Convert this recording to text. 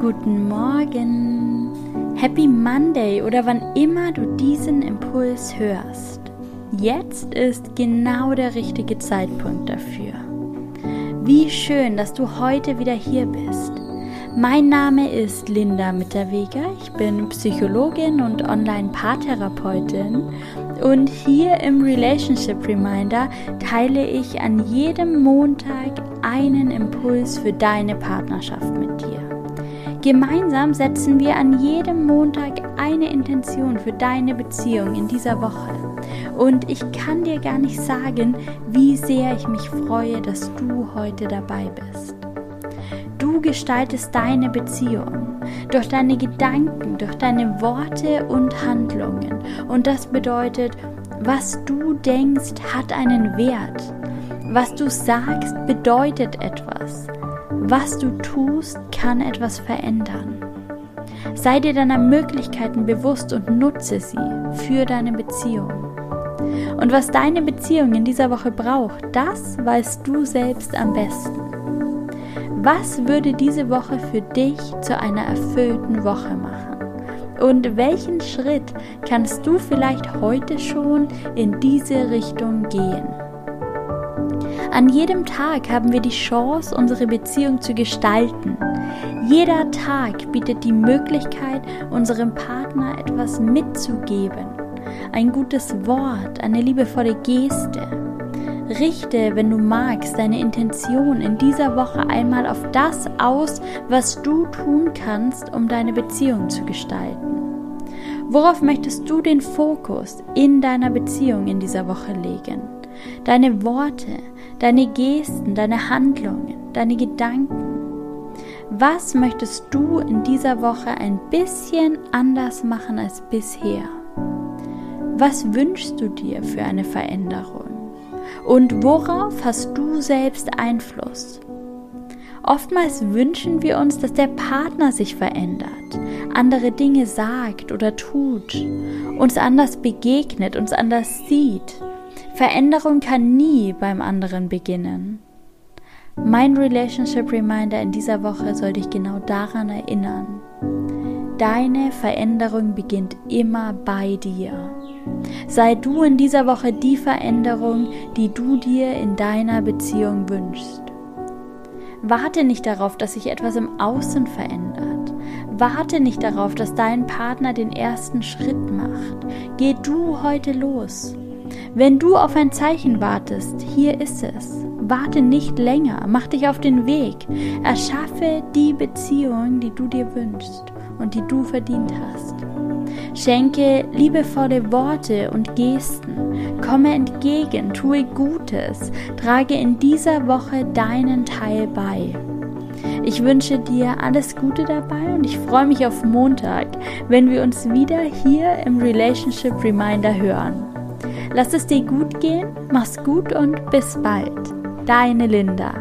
Guten Morgen, Happy Monday oder wann immer du diesen Impuls hörst. Jetzt ist genau der richtige Zeitpunkt dafür. Wie schön, dass du heute wieder hier bist. Mein Name ist Linda Mitterweger. Ich bin Psychologin und Online-Paartherapeutin. Und hier im Relationship Reminder teile ich an jedem Montag einen Impuls für deine Partnerschaft mit dir. Gemeinsam setzen wir an jedem Montag eine Intention für deine Beziehung in dieser Woche. Und ich kann dir gar nicht sagen, wie sehr ich mich freue, dass du heute dabei bist. Du gestaltest deine Beziehung durch deine Gedanken, durch deine Worte und Handlungen. Und das bedeutet, was du denkst, hat einen Wert. Was du sagst, bedeutet etwas. Was du tust, kann etwas verändern. Sei dir deiner Möglichkeiten bewusst und nutze sie für deine Beziehung. Und was deine Beziehung in dieser Woche braucht, das weißt du selbst am besten. Was würde diese Woche für dich zu einer erfüllten Woche machen? Und welchen Schritt kannst du vielleicht heute schon in diese Richtung gehen? An jedem Tag haben wir die Chance, unsere Beziehung zu gestalten. Jeder Tag bietet die Möglichkeit, unserem Partner etwas mitzugeben. Ein gutes Wort, eine liebevolle Geste. Richte, wenn du magst, deine Intention in dieser Woche einmal auf das aus, was du tun kannst, um deine Beziehung zu gestalten. Worauf möchtest du den Fokus in deiner Beziehung in dieser Woche legen? Deine Worte, deine Gesten, deine Handlungen, deine Gedanken. Was möchtest du in dieser Woche ein bisschen anders machen als bisher? Was wünschst du dir für eine Veränderung? Und worauf hast du selbst Einfluss? Oftmals wünschen wir uns, dass der Partner sich verändert, andere Dinge sagt oder tut, uns anders begegnet, uns anders sieht. Veränderung kann nie beim anderen beginnen. Mein Relationship Reminder in dieser Woche soll dich genau daran erinnern. Deine Veränderung beginnt immer bei dir. Sei du in dieser Woche die Veränderung, die du dir in deiner Beziehung wünschst. Warte nicht darauf, dass sich etwas im Außen verändert. Warte nicht darauf, dass dein Partner den ersten Schritt macht. Geh du heute los. Wenn du auf ein Zeichen wartest, hier ist es. Warte nicht länger, mach dich auf den Weg. Erschaffe die Beziehung, die du dir wünschst und die du verdient hast. Schenke liebevolle Worte und Gesten. Komme entgegen, tue Gutes. Trage in dieser Woche deinen Teil bei. Ich wünsche dir alles Gute dabei und ich freue mich auf Montag, wenn wir uns wieder hier im Relationship Reminder hören. Lass es dir gut gehen, mach's gut und bis bald. Deine Linda.